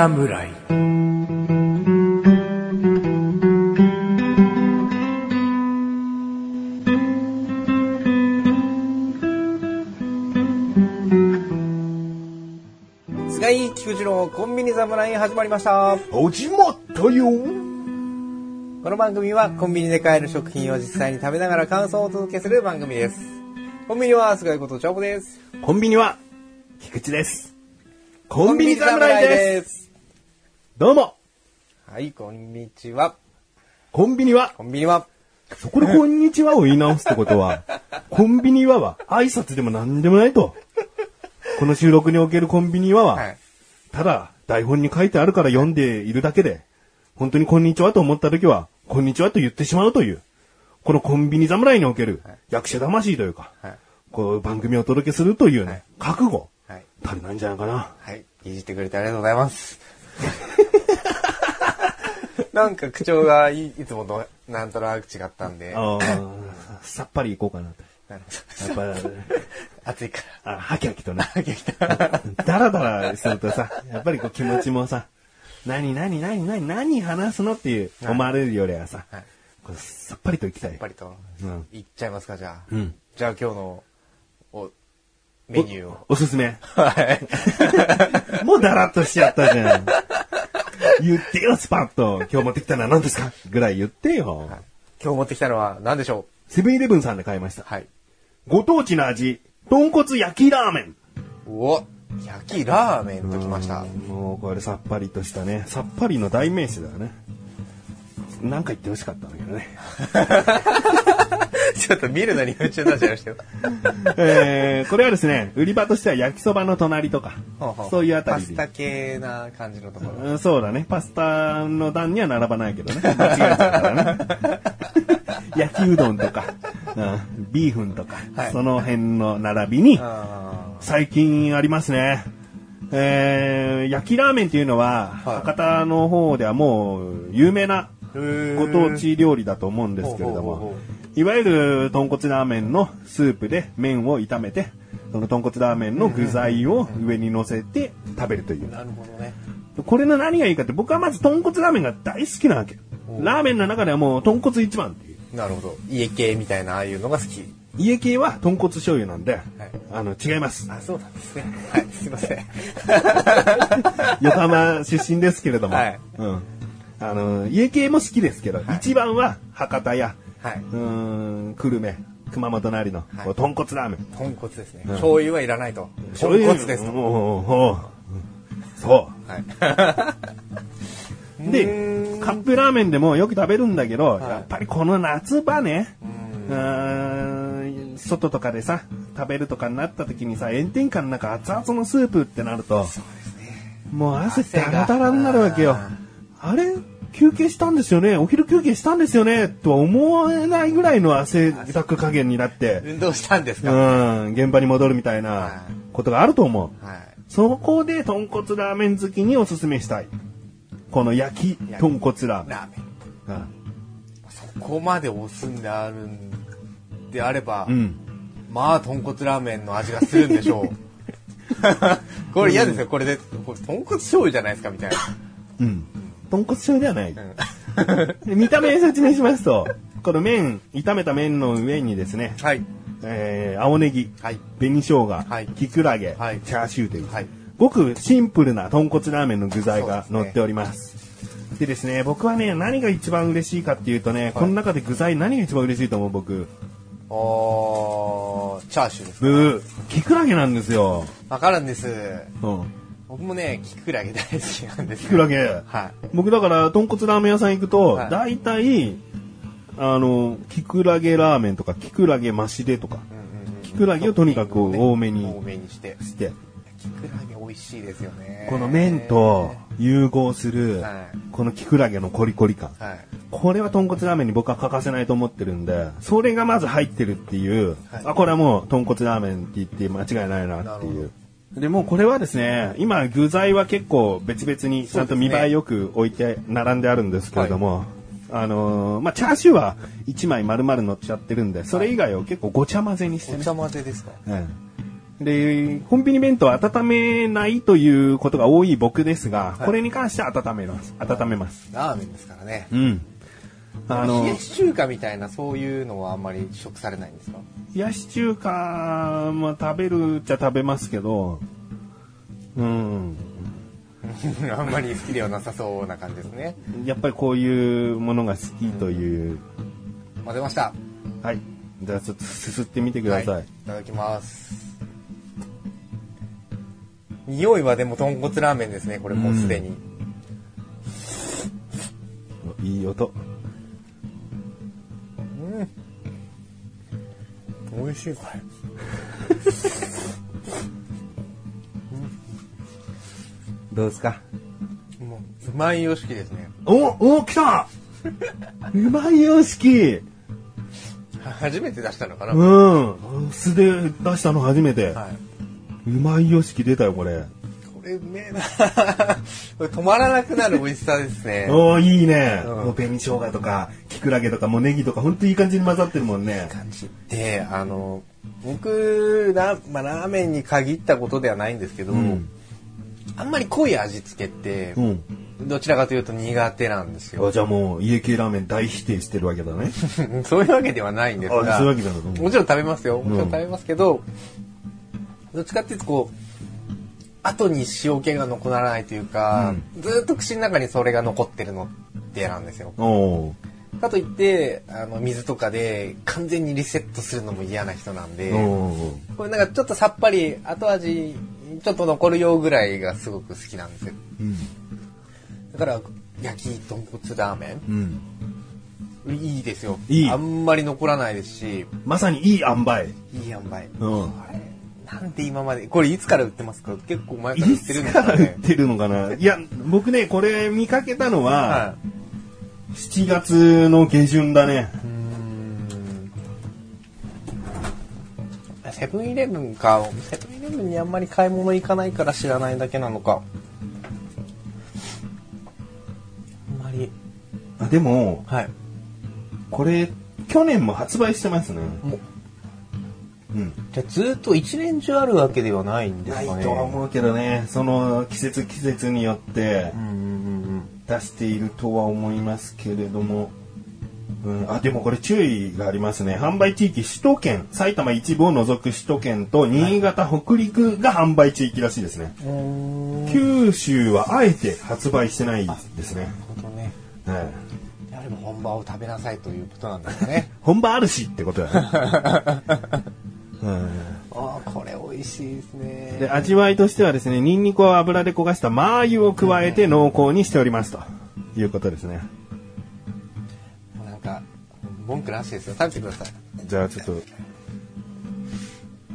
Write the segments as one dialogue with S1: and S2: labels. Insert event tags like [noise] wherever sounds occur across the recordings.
S1: 侍
S2: 菅井菊池のコンビニ侍始まりました。
S1: 始まったよ
S2: この番組はコンビニで買える食品を実際に食べながら感想をお届けする番組です。コンビニは菅井ことチャボです。
S1: コンビニは、菊池です。コンビニ侍です。
S2: す。
S1: どうも、
S2: はい、こんにちは。
S1: コンビニは、
S2: コンビニは、
S1: そこでこんにちはを言い直すってことは、[laughs] コンビニはは挨拶でも何でもないと。この収録におけるコンビニはは、
S2: はい。
S1: ただ台本に書いてあるから読んでいるだけで、本当にこんにちはと思った時は、こんにちはと言ってしまうという、このコンビニ侍における役者魂というか、
S2: はい。
S1: こう番組をお届けするというね、
S2: はい
S1: 覚悟、
S2: はい。
S1: 足りないんじゃないかな。
S2: はい。いじってくれてありがとうございます。なんか口調がいいつもとなんとなく違ったんで。
S1: さっぱりいこうかなと。
S2: なるほ
S1: やっぱ、
S2: ど暑いか
S1: あ、はきはきとね。
S2: ら。来た。
S1: ダラダラするとさ、やっぱりこう気持ちもさ、何何何何何話すのっていう
S2: はい
S1: 思われるよりはさ、
S2: はい。
S1: さっぱりといきたい
S2: やっ。ぱりと、
S1: うん
S2: いっちゃいますか、じゃあ。
S1: うん
S2: じゃあ今日の、お、メニューを。
S1: おおすすめ。[laughs]
S2: はい。[laughs]
S1: もうダラッとしちゃったじゃん。言ってよ、スパッと。今日持ってきたのは何ですか？ぐらい言ってよ。
S2: 今日持ってきたのは何でしょ
S1: セブンイレブンさんで買いました
S2: う。はい。
S1: ご当地の味、豚骨焼きラーメン。
S2: お焼きラーメンときました。
S1: もうこれさっぱりとしたね。さっぱりの代名詞だよね。なんか言ってほしかったんだけどね。[laughs]
S2: ちょっと見るのに夢中になっちゃいましたよ。
S1: えー、これはですね、売り場としては焼きそばの隣とか、そういうあたりで
S2: パスタ系な感じのところ。
S1: うんそうだね。パスタの段には並ばないけどね。[laughs] 間違えちゃうからね。焼きうどんとか、うん、ビーフンとか、
S2: はい
S1: その辺の並びに、
S2: あ
S1: 最近ありますね。えー、焼きラーメンっていうのは、
S2: はい
S1: 博多の方ではもう有名な
S2: ー
S1: ご当地料理だと思うんですけれど
S2: ほうほうほう
S1: も、いわゆる豚骨ラーメンのスープで麺を炒めて、その豚骨ラーメンの具材を上に乗せて食べるという。
S2: なるほどね。
S1: これの何がいいかって僕はまず豚骨ラーメンが大好きなわけ。ラーメンの中ではもう豚骨一番っていう。
S2: なるほど。家系みたいなああいうのが好き。
S1: 家系は豚骨醤油なんで、
S2: い
S1: あの、違います。
S2: あ、そうなんですね。[laughs] はい、すいません。[laughs]
S1: 横浜出身ですけれども、
S2: はい
S1: うん。あの、家系も好きですけど、一番は博多や、
S2: はい。
S1: うーん、久留米、熊本なりの、豚骨ラーメン。
S2: 豚骨ですね。醤油はいらないと。豚
S1: 醤油？
S2: 骨ですと。
S1: おう
S2: はい。
S1: う。で、カップラーメンでもよく食べるんだけど、
S2: い
S1: やっぱりこの夏場ね、うーん外とかでさ、食べるとかになった時にさ、炎天下の中熱々のスープってなると、もう汗ダラダラになるわけよ。あれ？休憩したんですよねお昼休憩したんですよねとは思えないぐらいの汗だく加減になって、
S2: 運動したんです
S1: う
S2: か
S1: ん、現場に戻るみたいなことがあると思う。
S2: はい。
S1: そこで豚骨ラーメン好きにおすすめしたい。この焼き豚骨ラーメン。
S2: ラーメン。
S1: うん
S2: そこまで押すんであるんであれば、
S1: うん。
S2: まあ、豚骨ラーメンの味がするんでしょう。[laughs] これ嫌ですよ。これで、これ豚骨醤油じゃないですか、みたいな。
S1: うん。豚骨醤油ではない。で [laughs] 見た目説明しますと、この麺、炒めた麺の上にですね、
S2: はい。
S1: えー、青ネギ、
S2: はい。
S1: 紅生姜、
S2: はい
S1: きくらげ、
S2: はい
S1: チャーシューという、
S2: はい
S1: ごくシンプルな豚骨ラーメンの具材が乗っております。でですね、僕はね、何が一番嬉しいかっていうとね、この中で具材何が一番嬉しいと思う僕？
S2: おー、チャーシューです。
S1: ブー、きくらげなんですよ。
S2: わかるんです。
S1: うん。
S2: 僕もね、キクラゲ大好きなんですよ。
S1: きくらげ。
S2: はい。
S1: 僕だから、豚骨ラーメン屋さん行くと、
S2: はい
S1: 大体、あの、きくらげラーメンとか、きくらげ増しでとか、きくらげをとにかく多めに
S2: 多めにして。
S1: して、
S2: キクラゲ美味しいですよね。
S1: この麺と融合する
S2: はい、
S1: このきくらげのコリコリ感。
S2: はい。
S1: これは豚骨ラーメンに僕は欠かせないと思ってるんで、それがまず入ってるっていう、
S2: はい
S1: あ、これはもう豚骨ラーメンって言って間違いないなっていう。でもうこれはですね、今具材は結構別々にちゃんと見栄えよく置いて並んであるんですけれども、あのーまあ、チャーシューは1枚丸々乗っちゃってるんで、それ以外を結構ごちゃ混ぜにしてね。
S2: お茶混ぜですか？
S1: うんで、コンビニ弁当を温めないということが多い僕ですが、これに関しては温めます。温めます。
S2: ラーメンですからね。
S1: うん。あの
S2: 冷や、し中華みたいなそういうのはあんまり食されないんですか？
S1: 冷やし中華も食べるっちゃ食べますけど、うん。[laughs]
S2: あんまり好きではなさそうな感じですね。
S1: やっぱりこういうものが好きという。
S2: 混ぜました。
S1: はい。じゃあちょっとすすってみてください。
S2: はい、いただきます。匂いはでも豚骨ラーメンですね、これもうすでに。
S1: いい音。
S2: 味しい、これ。[laughs]
S1: どうですか？
S2: もう、うまいよしきですね。
S1: おお来た [laughs] うまいよしき
S2: 初めて出したのかな、
S1: うん。素で出したの初めて。
S2: はい。
S1: うまいよしき出たよ、これ。
S2: これうめえな [laughs] これ止まらなくなる美味しさですね。
S1: おー、いいね。
S2: うん
S1: もう紅生姜とか、キクラゲとか、もうネギとか、ほんといい感じに混ざってるもんね。
S2: 感じで、あの、僕ラ,、まあ、ラーメンに限ったことではないんですけど、
S1: うん
S2: あんまり濃い味付けって、
S1: うん。
S2: どちらかというと苦手なんですよ。
S1: あじゃあもう、家系ラーメン大否定してるわけだね。[laughs]
S2: そういうわけではないんです
S1: あ
S2: が、
S1: そういうわけだ
S2: もちろん食べますよ。もちろ
S1: うん
S2: ん食べますけど、どっちかっていうとこう、後に塩気が残らないというか、ずっと口の中にそれが残ってるのって嫌なんですよ。かといって、あの、水とかで完全にリセットするのも嫌な人なんで。これなんかちょっとさっぱり後味ちょっと残るよぐらいがすごく好きなんですよ。
S1: うん。
S2: だから焼き豚骨ラーメ
S1: うん。
S2: ンいいですよ。あんまり残らないですし、
S1: まさにいい塩梅。
S2: いい塩梅。
S1: うん。
S2: あれなんで今まで、これいつから売ってますか？結構前から売
S1: い
S2: ってるん
S1: つから売っ。てるのかな？いや、僕ね、これ見かけたのは、
S2: は
S1: 7月の下旬だね。
S2: い。うーんセブンイレブンか。セブンイレブンにあんまり買い物行かないから知らないだけなのか。あんまり。
S1: あでも、
S2: はい。
S1: これ、去年も発売してますね。
S2: もう
S1: うん。
S2: じゃあずっと一年中あるわけではないんです
S1: ない
S2: かね。
S1: とは思うけどね、その季節季節によって出しているとは思いますけれども、うん、あ、でもこれ注意がありますね。販売地域、首都圏、埼玉一部を除く首都圏と新潟、北陸が販売地域らしいですね。九州はあえて発売してないですね。
S2: ほどね。
S1: はい
S2: やはりもう本場を食べなさいということなんですね。[laughs]
S1: 本場あるしってことだね。[laughs] うん
S2: ああ、これ美味しいですね。
S1: で、味わいとしてはですね、ニンニクを油で焦がした麻油を加えて濃厚にしておりますということですね。
S2: なんか、文句なしですよ。食べてください。
S1: じゃあちょっと。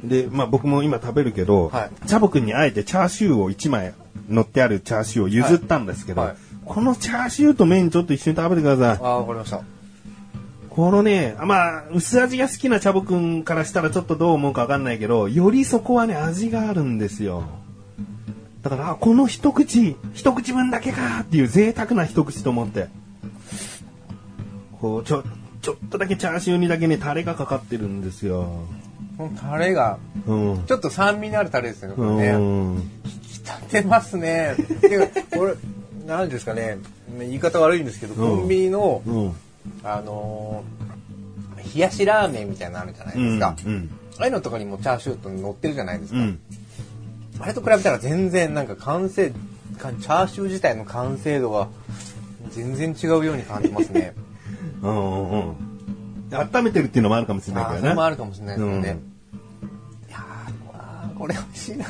S1: で、まあ僕も今食べるけど、
S2: はい
S1: チャボくんにあえてチャーシューを1枚乗ってあるチャーシューを譲ったんですけど、
S2: はいはい
S1: このチャーシューと麺ちょっと一緒に食べてください。
S2: ああ、わかりました。
S1: このね、まあ、薄味が好きなチャボくんからしたらちょっとどう思うかわかんないけど、よりそこはね、味があるんですよ。だから、あこの一口、一口分だけかっていう贅沢な一口と思って。こう、ちょ、ちょっとだけチャーシューにだけね、タレがかかってるんですよ。
S2: このタレが、
S1: うん。
S2: ちょっと酸味のあるタレですよね、こ
S1: う
S2: れね。
S1: ん。
S2: 引き立てますね。てかこれ、なんですかね、言い方悪いんですけど、
S1: うん
S2: コンビニの、
S1: うん。
S2: あのー冷やしラーメンみたいなのあるじゃないですか。
S1: うん。
S2: ああいうのとかにもチャーシューと乗ってるじゃないですか。
S1: うん。
S2: あれと比べたら全然なんか完成、かチャーシュー自体の完成度が全然違うように感じますね。[laughs]
S1: うん。うん。温めてるっていうのもあるかもしれないけどね。
S2: それもあるかもしれないですよね。
S1: うん
S2: いやこれ美味しいな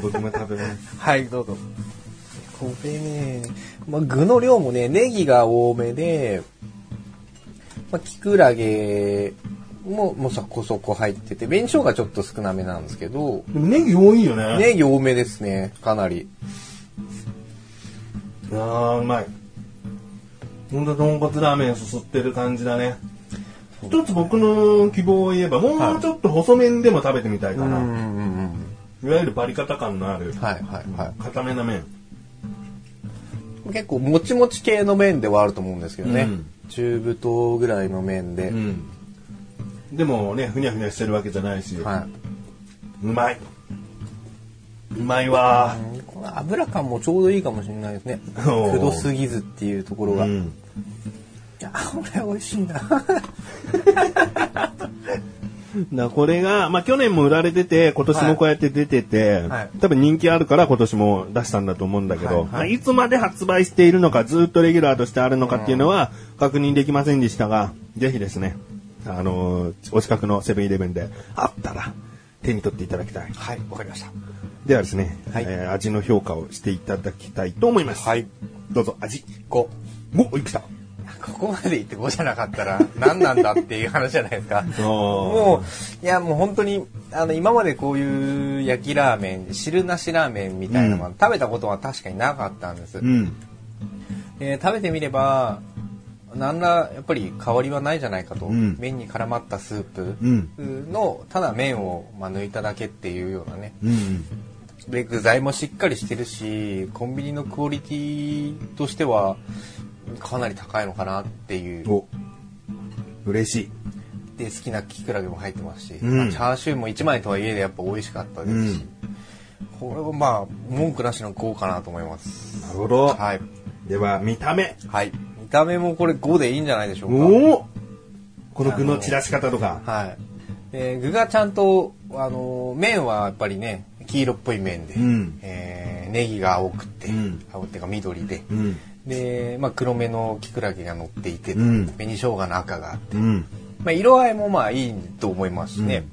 S1: 僕も食べます。
S2: はい、どうぞ。これね、まあ、具の量もね、ネギが多めで、まあ、キクラゲも、もうそこそこ入ってて、紅生姜ちょっと少なめなんですけど、
S1: でもネギ多いよね。
S2: ネギ多めですね、かなり。
S1: あーうまい。ほんと豚骨ラーメンすすってる感じだね。一つ僕の希望を言えば、もうちょっと細麺でも食べてみたいかな。
S2: うんうん
S1: いわゆるバリカタ感のある、
S2: はいはいは
S1: 固めな麺。
S2: い。結構もちもち系の麺ではあると思うんですけどね。
S1: うん
S2: 中太ぐらいの麺で。
S1: うん。でもね、ふにゃふにゃしてるわけじゃないし。
S2: はい。
S1: うまい。うまいわ。
S2: この油感もちょうどいいかもしれないですね。くどすぎずっていうところが。い
S1: うん。
S2: や、これ美味しいな。[laughs] [laughs]
S1: だこれが、まあ去年も売られてて、今年もこうやって出てて、
S2: はい
S1: 多分人気あるから今年も出したんだと思うんだけど、
S2: はい
S1: まあいつまで発売しているのか、ずっとレギュラーとしてあるのかっていうのは確認できませんでしたが、ぜひですね、あのーお近くのセブンイレブンであったら手に取っていただきたい。
S2: はい、わかりました。
S1: ではですね、
S2: はい
S1: えー味の評価をしていただきたいと思います。
S2: はい。
S1: どうぞ、味。
S2: 5。
S1: お、いくた。
S2: ここまで言って5じゃなかったら何なんだっていう話じゃないですか。も
S1: も
S2: う、いやもう本当に、あの、今までこういう焼きラーメン、汁なしラーメンみたいなのは、
S1: うん
S2: 食べたことは確かになかったんです。
S1: うん。
S2: えー食べてみれば、何らやっぱり変わりはないじゃないかと。
S1: うん
S2: 麺に絡まったスープ
S1: うん
S2: の、ただ麺を、まあ、抜いただけっていうようなね。
S1: うん。
S2: で、具材もしっかりしてるし、コンビニのクオリティとしては、かなり高いのかなっていう。
S1: お、嬉しい。
S2: で、好きなキクラゲも入ってますし、
S1: うん
S2: まあチャーシューも1枚とはいえやっぱ美味しかったですし、これはまあ、文句なしの5かなと思います。
S1: なるほど。
S2: はい。
S1: では、見た目。
S2: はい。見た目もこれ5でいいんじゃないでしょうか。
S1: おおこの具の散らし方とか。
S2: はい。で具がちゃんと、あの、麺はやっぱりね、黄色っぽい麺で、
S1: うん
S2: えーネギが青くて、
S1: うん
S2: 青っていうか緑で、
S1: うん。
S2: で、まあ、黒めのキクラゲが乗っていて、
S1: うん
S2: 紅生姜の赤があって、
S1: うん。
S2: まあ、色合いもまあいいと思いますしね。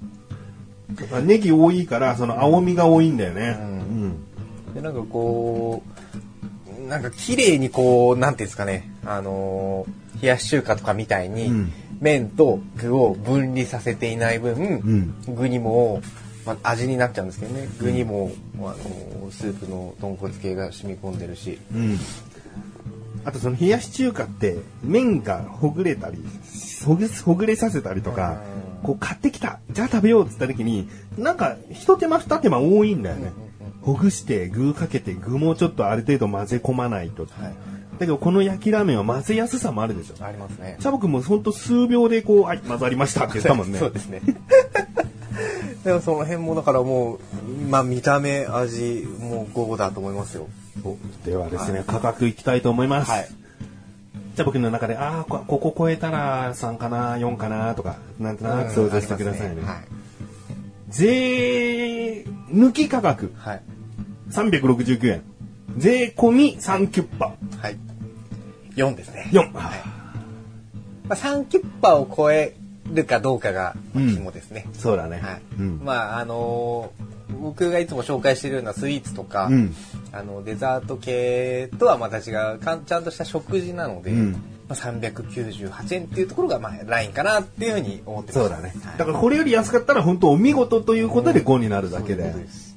S1: ネギ多いから、その青みが多いんだよね。
S2: う
S1: うん。
S2: でなんかこうなんか綺麗にこうなんていうんですかねあのー冷やし中華とかみたいに、
S1: うん
S2: 麺と具を分離させていない分、
S1: ん
S2: 具にも、まあ、味になっちゃうんですけどね具にも、あのースープの豚骨系が染み込んでるし
S1: うん。あとその冷やし中華って麺がほぐれたり、ほぐほぐれさせたりとか、こう買ってきた、じゃあ食べようって言った時に、なんか一手間二手間多いんだよね。ほぐして具かけて具もちょっとある程度混ぜ込まないと。
S2: はい
S1: だけどこの焼きラーメンは混ぜやすさもあるでしょ。
S2: ありますね
S1: チャボくんもほんと数秒でこう、はい、混ざりましたって言ったもんね。[laughs]
S2: そうですねでもその辺もだからもうまあ見た目味もう5だと思いますよ
S1: おではですね、価格いきたいと思います。
S2: はい
S1: じゃあ僕の中で、ああ、こここ超えたら3かな、4かなとか、なんとなく想像してくださいね。
S2: はい
S1: 税抜き価格
S2: はい
S1: 369円。税込み3キュッパ。
S2: はい。4ですね。
S1: 4。
S2: まあ、3キュッパを超えるかどうかが
S1: うん
S2: 肝ですね。
S1: そうだね。
S2: はい。
S1: うん。
S2: まあ、あのー僕がいつも紹介しているようなスイーツとか、
S1: うん。
S2: あのデザート系とはまた違うかんちゃんとした食事なので、
S1: うん。
S2: まあ、398円っていうところがまあラインかなっていうふうに思ってます。
S1: そうだね。
S2: はい
S1: だからこれより安かったら本当お見事ということで5になるだけで。
S2: そういうこと。です。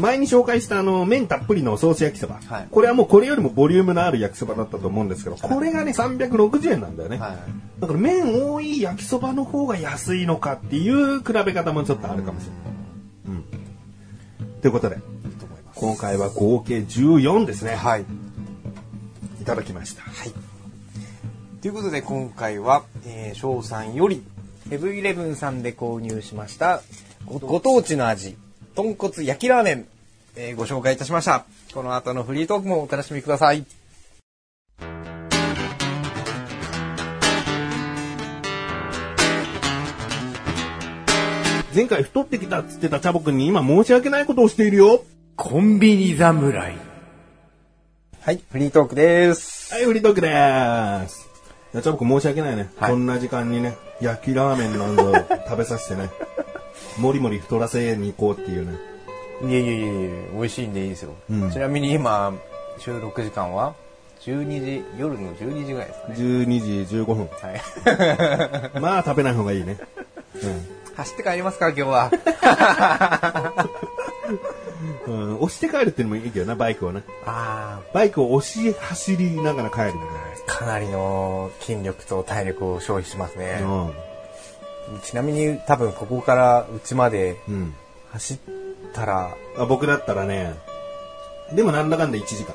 S1: 前に紹介したあの麺たっぷりのソース焼きそば、
S2: はい。
S1: これはもうこれよりもボリュームのある焼きそばだったと思うんですけど、これがね360円なんだよね、
S2: はい。
S1: だから麺多い焼きそばの方が安いのかっていう比べ方もちょっとあるかもしれない、うん、ということで。今回は合計14ですね、
S2: はい。
S1: いただきました
S2: はい。ということで今回は、えー、翔さんよりセブンイレブンさんで購入しましたごご当地の味豚骨焼きラーメン、えーご紹介いたしましたこの後のフリートークもお楽しみください
S1: 前回太ってきたっつってたチャボくんに今申し訳ないことをしているよ。
S2: コンビニ侍。はいフリートークです。
S1: はいフリートークでーす。いやチャボくん申し訳ないね、
S2: はい。
S1: こんな時間にね焼きラーメンなんぞ [laughs] 食べさせてね。もりもり太らせに行こうっていうね。
S2: いえいえいえいえ美味しいんでいいですよ、
S1: うん。
S2: ちなみに今収録時間は？12時夜の12時ぐらいですかね。
S1: 12時15分。
S2: はい。[laughs]
S1: まあ食べない方がいいね。[laughs]
S2: 走って帰りますから今日は
S1: うん。うん、押して帰るってのもいいけどな、バイクをね。
S2: あ
S1: バイクを押し走りながら帰るみ
S2: あかなりの筋力と体力を消費しますね
S1: たい、な。
S2: ちなみに多分ここからうちまで
S1: うん。うん。
S2: 走ったら
S1: あ僕だったらね、でもなんだかんだ1時間。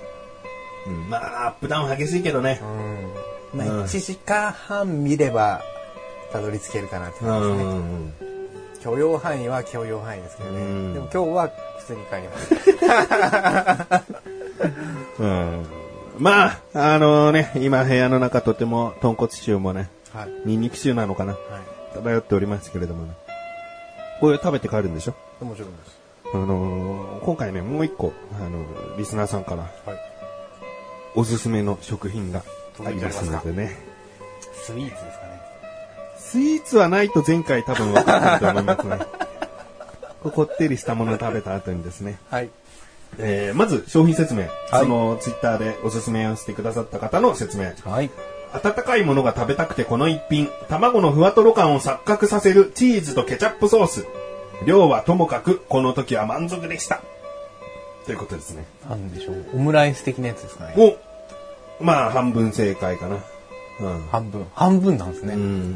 S1: うん。まあ、アップダウン激しいけどね
S2: う。んまあ
S1: うん
S2: 1時間半見ればたどり着けるかなって
S1: う
S2: 感じですね、
S1: ん。
S2: 許容範囲は許容範囲ですけどね。
S1: うん
S2: でも今日は普通に帰ります。[laughs]
S1: うん。まあ、あのね、今部屋の中とても豚骨臭もね、
S2: はい。
S1: ニンニク臭なのかな
S2: はい。
S1: 漂っておりますけれどもね。これ食べて帰るんでしょ？
S2: もちろんです。
S1: あのー今回ね、もう一個、あの、リスナーさんから
S2: はい。
S1: おすすめの食品がありますのでね。
S2: スイーツですかね。
S1: スイーツはないと前回多分分かってると思いますね。[laughs] こってりしたものを食べた後にですね。
S2: はい。
S1: えー、まず商品説明。
S2: はい
S1: そのツイッターでおすすめをしてくださった方の説明。
S2: はい。
S1: 温かいものが食べたくてこの一品。卵のふわとろ感を錯覚させるチーズとケチャップソース。量はともかく、この時は満足でした。ということですね。
S2: なんでしょう。オムライス的なやつですかね。
S1: おまあ、半分正解かな。うん。
S2: 半分。半分なんですね。
S1: うん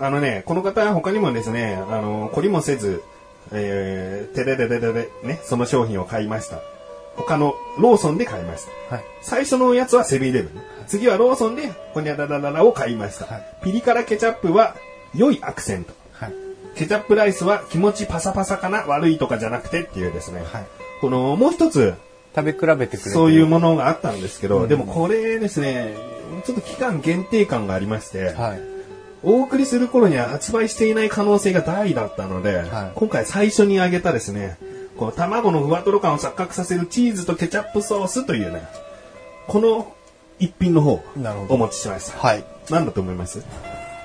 S1: あのね、この方は他にもですね、あの、懲りもせず、えー、てれれれれれ、ね、その商品を買いました。他のローソンで買いました。
S2: はい。
S1: 最初のやつはセブンイレブン。次はローソンで、ほにゃららららを買いました。
S2: はい
S1: ピリ辛ケチャップは良いアクセント。
S2: はい。
S1: ケチャップライスは気持ちパサパサかな悪いとかじゃなくてっていうですね。
S2: はい。
S1: この、もう一つ、
S2: 食べ比べてくれて
S1: そういうものがあったんですけど、
S2: うん
S1: でもこれですね、ちょっと期間限定感がありまして、
S2: はい。
S1: お送りする頃には発売していない可能性が大だったので、
S2: はい
S1: 今回最初に挙げたですね、この卵のふわとろ感を錯覚させるチーズとケチャップソースというね、この一品の方、お持ちしました。
S2: はい。
S1: 何だと思います？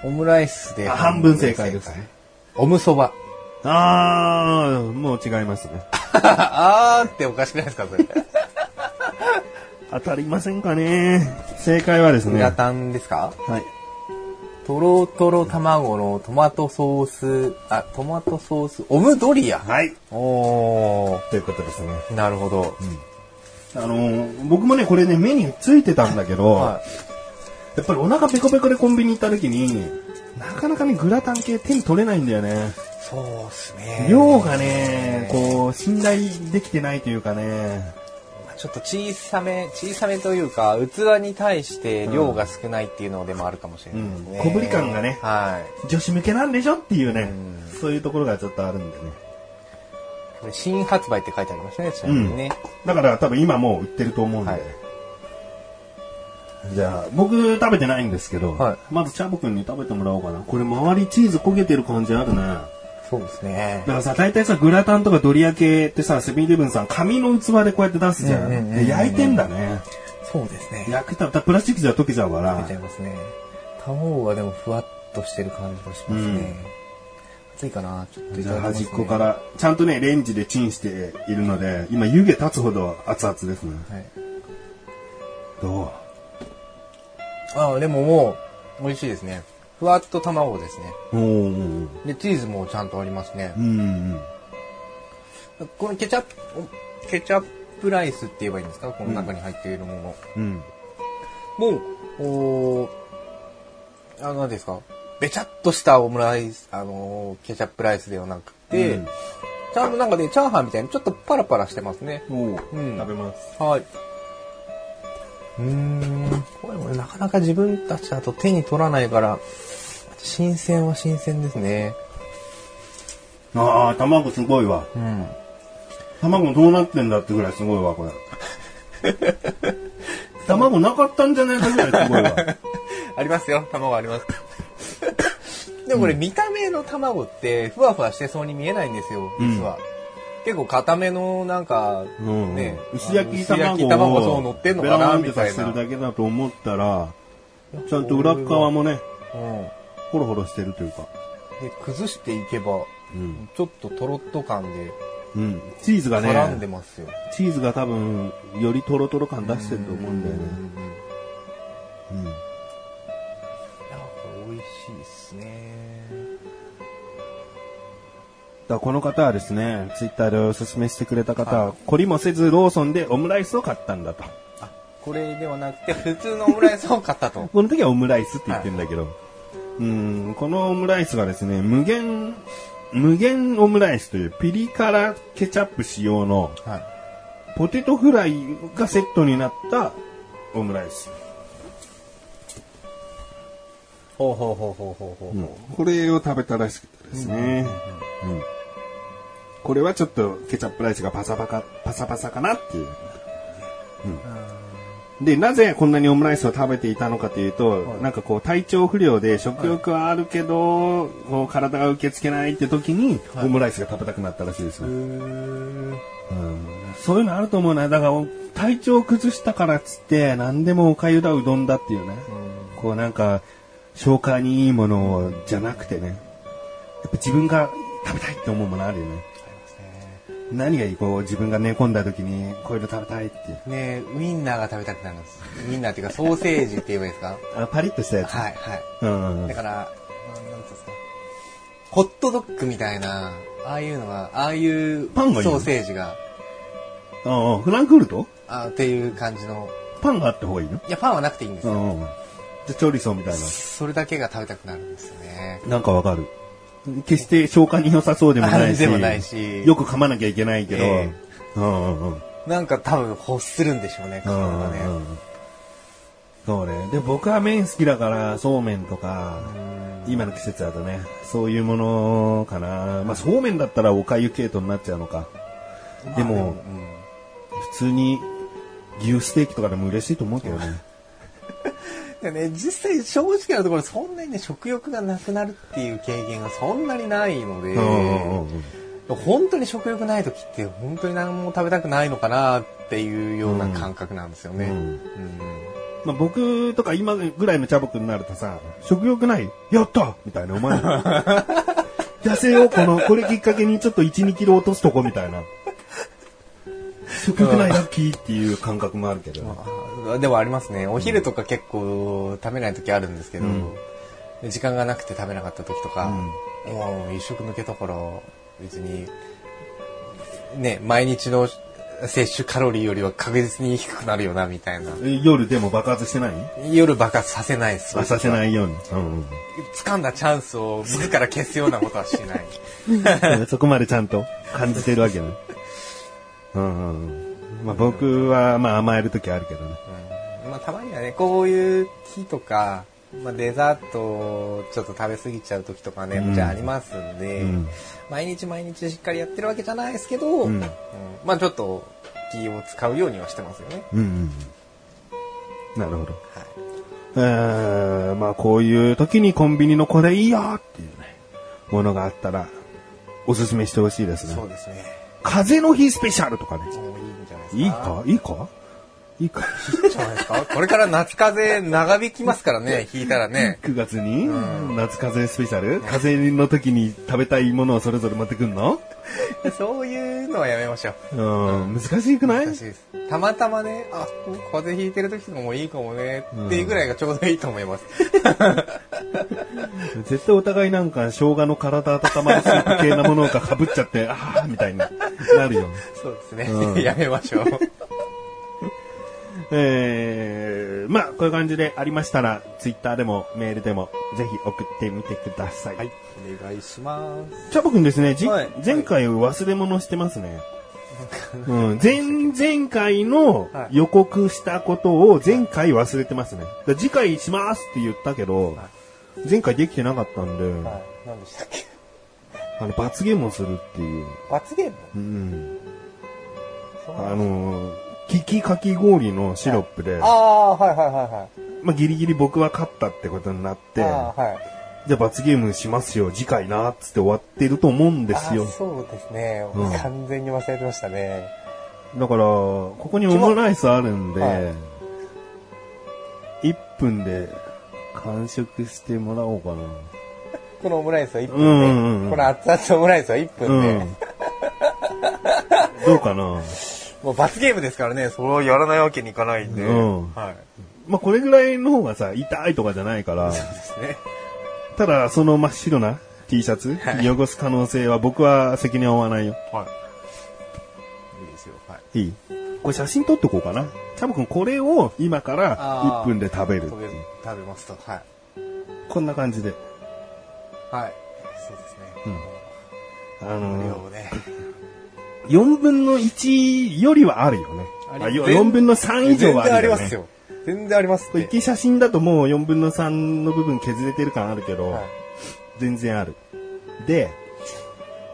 S2: オムライスで
S1: あ半分正解ですね。
S2: オムそば。
S1: あー、もう違いますね。[laughs]
S2: あーっておかしくないですか、それ。[laughs]
S1: 当たりませんかね正解はですね、は
S2: グラタンですか？
S1: い。
S2: とろとろ卵のトマトソース、あ、トマトソース、オムドリア。
S1: はい。
S2: お
S1: ということですね。
S2: ー、なるほど。
S1: あのー僕もね、これね、目についてたんだけど、
S2: は
S1: やっぱりお腹ペコペコでコンビニ行った時に、なかなかね、グラタン系手に取れないんだよね。
S2: い。そうっすね。
S1: 量がね、こう、信頼できてないというかね。
S2: ちょっと小さめ、小さめというか、器に対して量が少ないっていうのでもあるかもしれないですね。
S1: うん小ぶり感がね
S2: はい。
S1: 女子向けなんでしょっていうね、
S2: うん
S1: そういうところがちょっとあるんでね。
S2: これ新発売って書いてありますね、ちなみにね。
S1: だから多分今もう売ってると思うんで。
S2: はい
S1: じゃあ、僕食べてないんですけど、
S2: はい
S1: まずチャボくんに食べてもらおうかな。これ周りチーズ焦げてる感じあるね。
S2: そうですね
S1: だ。からさ、大体さ、グラタンとかドリア系ってさ、セブンイレブンさん、紙の器でこうやって出すじゃん。
S2: うんうんうんうん
S1: で焼いてんだね。
S2: そうですね。
S1: 焼けたらプラスチックじゃ溶けちゃうから。
S2: 出ちゃいますね。卵はでもふわっとしてる感じがしますね。熱いかな？ちょっとい
S1: じゃあ。端っこか。ら、ちゃんとね、レンジでチンしているので、今湯気立つほど熱々ですね。
S2: はい。
S1: ど
S2: ああ、でももう、美味しいですね。ふわっと卵ですね。で、チーズもちゃんとありますね
S1: う。ん。
S2: このケチャップ、ケチャップライスって言えばいいんですか？この中に入っているもの。
S1: うん。
S2: もう、おーあの、何ですか？べちゃっとしたオムライス、あのーケチャップライスではなくて、
S1: うん
S2: ちゃんとなんかね、チャーハンみたいにちょっとパラパラしてますね。うん
S1: 食べます。
S2: はい。うーん。これもねなかなか自分たちだと手に取らないから、新鮮は新鮮ですね。
S1: ああ、卵すごいわ。
S2: うん。
S1: 卵どうなってんだってぐらいすごいわ、これ。[laughs] 卵なかったんじゃないかぐらいすごいわ。[laughs]
S2: ありますよ、卵あります。でもこれ見た目の卵ってふわふわしてそうに見えないんですよ、実は。結構固めのなんか、
S1: うん
S2: ね、
S1: 薄焼き卵
S2: 卵
S1: を
S2: そう乗ってんのか
S1: ベラ
S2: なみたいな。
S1: るだけだと思ったら、ちゃんと裏っ側もね、
S2: うん。
S1: ホロホロしてるというか。
S2: で、崩していけば、
S1: うん。
S2: ちょっととろっと感で
S1: うん。チーズが
S2: 絡んで
S1: ね、
S2: ますよ。
S1: チーズが多分、よりトロトロ感出してると思うんだよね。うん。だこの方はですね、ツイッターでおすすめしてくれた方は、懲りもせずローソンでオムライスを買ったんだと。
S2: あ、これではなくて、普通のオムライスを買ったと。[laughs]
S1: この時はオムライスって言ってるんだけど、うん、このオムライスがですね、無限、無限オムライスというピリ辛ケチャップ使用の
S2: はい。
S1: ポテトフライがセットになったオムライス。
S2: ほうほうほうほうほうほう。
S1: うんこれを食べたらしくてですね。うんこれはちょっとケチャップライスがパサパカ、パサパサかなっていう。うんで、なぜこんなにオムライスを食べていたのかというと、なんかこう体調不良で食欲はあるけど、こう体が受け付けないって時に、オムライスが食べたくなったらしいですよ。うんそういうのあると思うな。だから、体調崩したからっつって、何でもおかゆだ、うどんだっていうね。こうなんか、消化にいいものじゃなくてね。やっぱ自分が食べたいって思うものあるよね。何がいいこう自分が寝込んだ時に、こういうの食べたいっていう。
S2: ねウインナーが食べたくなるんです。ウインナーっていうかソーセージって言えばいいですか？
S1: あパリッとしたやつ。
S2: はい、はい。
S1: うんうん
S2: だから、なんなんつうんですか？ホットドッグみたいな、ああいうのが、ああいう
S1: パンがいいの？
S2: ソーセージが、
S1: うんうん。フランクフルト？
S2: あっていう感じの。
S1: パンがあった方がいいの？
S2: いや、パンはなくていいんですよ。
S1: うんうん。じゃあ、調理層みたいな。
S2: それだけが食べたくなるんですよね。
S1: なんかわかる。決して消化に良さそうでもないし。
S2: でもないし
S1: よく噛まなきゃいけないけど。
S2: え
S1: うんうんうん。
S2: なんか多分欲するんでしょうね、体がね。
S1: うんうんそうね。で、僕は麺好きだから、そうめんとか、今の季節だとね、そういうものかな。まあ、そうめんだったらおかゆ系統になっちゃうのか。でも、普通に牛ステーキとかでも嬉しいと思うけどね。
S2: でね、実際正直なところそんなにね、食欲がなくなるっていう経験がそんなにないので、本当に食欲ない時って本当に何も食べたくないのかなっていうような感覚なんですよね。
S1: うん
S2: うん
S1: まあ、僕とか今ぐらいの茶僕になるとさ、食欲ない？やったみたいな、お前。痩せよう、この、これきっかけにちょっと1、2キロ落とすとこみたいな。食欲ないラッキーっていう感覚もあるけど。
S2: あでもありますね。お昼とか結構食べない時あるんですけど、
S1: うん
S2: 時間がなくて食べなかった時とか、もう一食抜けたから別に、ね、毎日の摂取カロリーよりは確実に低くなるよな、みたいな。
S1: え夜でも爆発してない？
S2: 夜爆発させないです。
S1: させないように。うん
S2: 掴んだチャンスを自ら消すようなことはしない。
S1: う [laughs] んそこまでちゃんと感じてるわけね。うんうんうんまあ、僕はまあ甘える時あるけどね。
S2: うんまあ、たまにはね、こういう日とか、まあ、デザートをちょっと食べ過ぎちゃう時とかね、
S1: うん
S2: じゃあありますんで、
S1: うん
S2: 毎日毎日しっかりやってるわけじゃないですけど、
S1: うん
S2: まあちょっと気を使うようにはしてますよね。
S1: うん。なるほど。
S2: はい。
S1: えー、まあこういう時にコンビニのこれいいよっていうね、ものがあったら、おすすめしてほしいですね
S2: そう。ですね。
S1: 風の日スペシャルとかね。
S2: いいか？
S1: いいか？いいか？いい
S2: じゃないですか？これから夏風邪長引きますからね、引いたらね。
S1: ?9 月に、
S2: うん
S1: 夏風邪スペシャル？風邪の時に食べたいものをそれぞれ持ってくんの？
S2: そういうのはやめましょう。
S1: うん、難しくない？
S2: 難しいです。たまたまね、あ、風邪ひいてる時とかもいいかもね、っていうぐらいがちょうどいいと思います。[laughs]
S1: 絶対お互いなんか生姜の体温まるスープ系なものが被っちゃって、ああみたいになるよ。[laughs]
S2: そうですね。
S1: うん
S2: やめましょう。[laughs]
S1: えー、まあ、こういう感じでありましたら、ツイッターでもメールでも、ぜひ送ってみてください。
S2: はい。お願いします。
S1: チャボくんですね、じ
S2: はい
S1: 前回忘れ物してますね。うん、前、前回の
S2: はい
S1: 予告したことを前回忘れてますね。だから次回しますって言ったけど、前回できてなかったんで、
S2: はい。何でしたっけ？
S1: あの、罰ゲームをするっていう。
S2: 罰ゲーム？
S1: うん。あの、キキかき氷のシロップで、
S2: ああ、はいはいはいはい。
S1: まあ、ギリギリ僕は勝ったってことになって、
S2: はい。
S1: じゃあ罰ゲームしますよ、次回な、つって終わってると思うんですよ
S2: あ。そうですね、
S1: うん
S2: 完全に忘れてましたね。
S1: だから、ここにオムライスあるんで、
S2: は
S1: 1分で完食してもらおうかな。
S2: このオムライスは1分で、
S1: うんうんうん
S2: この熱々オムライスは1分で、
S1: うん。どうかな？[laughs]
S2: もう罰ゲームですからね、それをやらないわけにいかないんで、
S1: うん
S2: はい。
S1: まあ、これぐらいの方がさ、痛いとかじゃないから、
S2: そうですね。
S1: ただ、その真っ白な T シャツ、
S2: はい
S1: 汚す可能性は僕は責任は負わないよ。
S2: はい。いいですよ、はい。
S1: いい？これ写真撮っとこうかな。チャボくん、これを今から
S2: あー
S1: 1分で食べる。
S2: 食べますと、はい。
S1: こんな感じで。
S2: はい。そうですね。
S1: あ
S2: 量
S1: の
S2: をね。
S1: 4分の1よりはあるよね。
S2: あり
S1: あよ
S2: 全
S1: 4分の3以上はあるよね。
S2: 全然ありますよ。全然ありますって。
S1: 一写真だともう4分の3の部分削れてる感あるけど、
S2: はい
S1: 全然ある。で、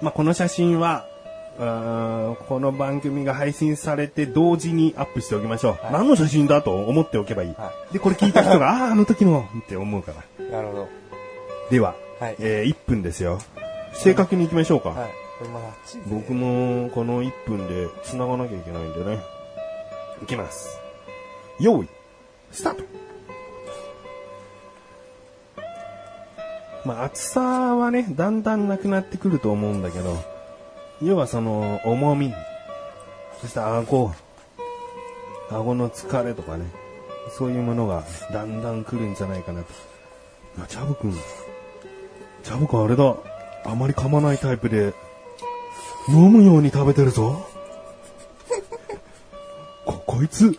S1: まあ、この写真は、この番組が配信されて同時にアップしておきましょう。
S2: はい
S1: 何の写真だと思っておけばいい。
S2: は
S1: で、これ聞いた人が、[laughs] ああ、あの時のって思うから。
S2: なるほど。
S1: では、
S2: はい
S1: えー1分ですよ。正確に行きましょうか。
S2: はい。これまだあっちですね
S1: 僕もこの1分で繋がなきゃいけないんでね。いきます。用意、スタート。まあ、厚さはね、だんだんなくなってくると思うんだけど、要はその、重み、そして顎、顎の疲れとかね、そういうものがだんだん来るんじゃないかなと。あ、チャボくん、チャボくんあれだ、あまり噛まないタイプで、飲むように食べてるぞ。こ、こいつ、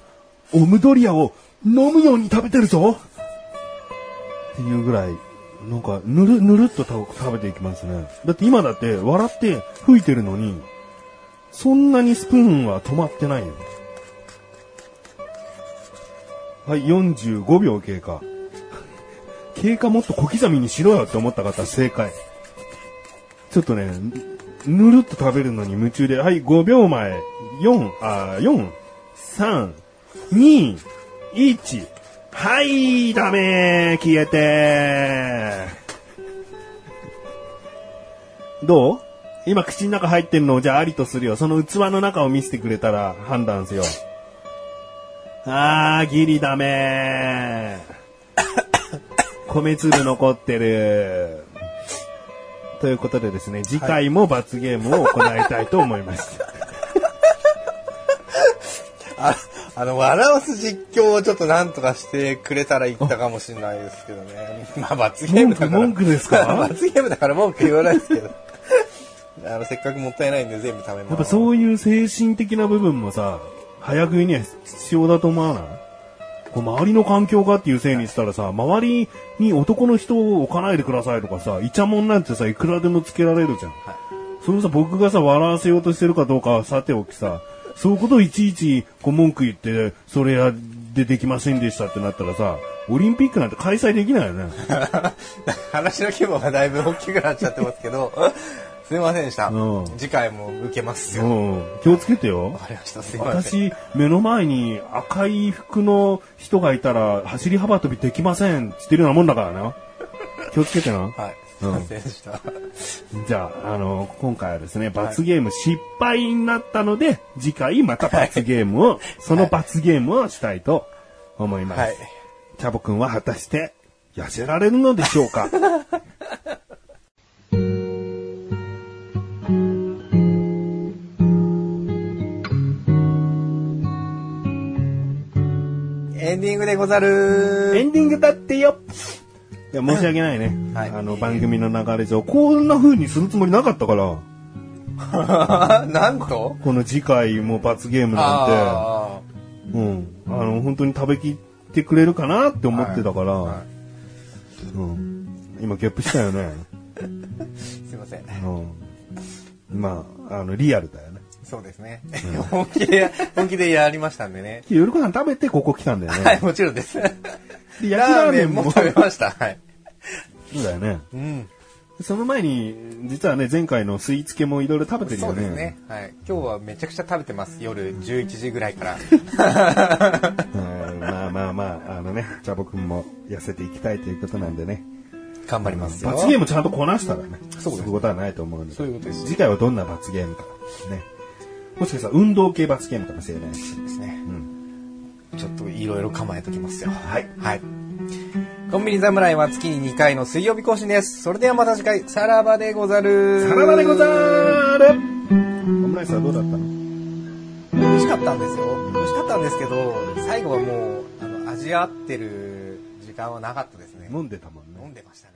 S1: オムドリアを飲むように食べてるぞっていうぐらい、なんか、ぬる、ぬるっと食べていきますね。だって今だって、笑って吹いてるのに、そんなにスプーンは止まってないよ。はい、45秒経過。経過もっと小刻みにしろよって思った方、正解。ちょっとね、ぬるっと食べるのに夢中で、はい、5秒前、4、あ、4、3、2、1、はい、ダメ消えてどう？今口の中入ってんのをじゃあありとするよ。その器の中を見せてくれたら判断せよ。あー、ギリダメー米粒残ってる。ということでですね、次回も罰ゲームを行いたいと思います。[laughs]
S2: ああの、笑わす実況をちょっとなんとかしてくれたら言ったかもしれないですけどね。[laughs] まあ、罰ゲームだから。
S1: 文句文句ですか？[laughs]
S2: 罰ゲームだから文句言わないですけど。あの、せっかくもったいないんで全部食べます。
S1: やっぱそういう精神的な部分もさ、早食いには必要だと思わない？こう周りの環境がっていうせいにしたらさ、周りに男の人を置かないでくださいとかさ、イチャモンなんてさ、いくらでもつけられるじゃん。それをさ、僕がさ、笑わせようとしてるかどうかはさておきさ、そういうことをいちいち、こう文句言って、それやでできませんでしたってなったらさ、オリンピックなんて開催できないよね。[laughs]
S2: 話の規模がだいぶ大きくなっちゃってますけど、すいませんでした。
S1: うん
S2: 次回も受けますよ。
S1: うん。気をつけてよ
S2: わ。かりました。すいません。
S1: 私、目の前に赤い服の人がいたら、走り幅跳びできませんって言ってるようなもんだからな。気をつけてな。[laughs]
S2: はい。すいませんでした。
S1: じゃあ、あの、今回はですね、罰ゲーム失敗になったので、次回また罰ゲームを、その罰ゲームをしたいと思います。
S2: はい。
S1: チャボくんは果たして、痩せられるのでしょうか？
S2: エンディングでござる
S1: エンディングだってよいや、申し訳ないね。
S2: はい
S1: あの、番組の流れ上、こんな風にするつもりなかったから、[laughs]
S2: なんと？
S1: この次回も罰ゲームなん
S2: あ
S1: て、うん。あの、本当に食べきってくれるかなって思ってたから、
S2: は
S1: うん。今、ゲップしたよね。
S2: ー [laughs] すいません。
S1: うん。まあ、あの、リアルだよね。
S2: そうですね。本気で、本気でやりましたんでね。
S1: 夜ご飯食べてここ来たんだよね。
S2: はい、もちろんです。
S1: で焼きラーメンも。
S2: 食べました。はい。
S1: そうだよね。
S2: うん。
S1: その前に、実はね、前回のスイーツ系もいろいろ食べてるよね。
S2: そうですね。はい。今日はめちゃくちゃ食べてます。夜11時ぐらいから。
S1: うんまあまあまあ、あのね、チャボくんも痩せていきたいということなんでね。
S2: 頑張りますよ。
S1: 罰ゲームちゃんとこなしたらね、
S2: そうです
S1: いうことはないと思うんで。
S2: そういうことです
S1: 次回はどんな罰ゲームか。ね。もしかしたら運動系罰ゲームかもしれないし。
S2: ですね。
S1: うん。
S2: ちょっといろいろ構えときますよ。
S1: はい。
S2: はい。コンビニ侍は月に2回の水曜日更新です。それではまた次回、さらばでござる。
S1: さらばでござーるオムライスはどうだったの？
S2: 美味しかったんですよ。美味しかったんですけど、最後はもう、あの、味合ってる時間はなかったですね。
S1: 飲んでたもんね。
S2: 飲んでましたね。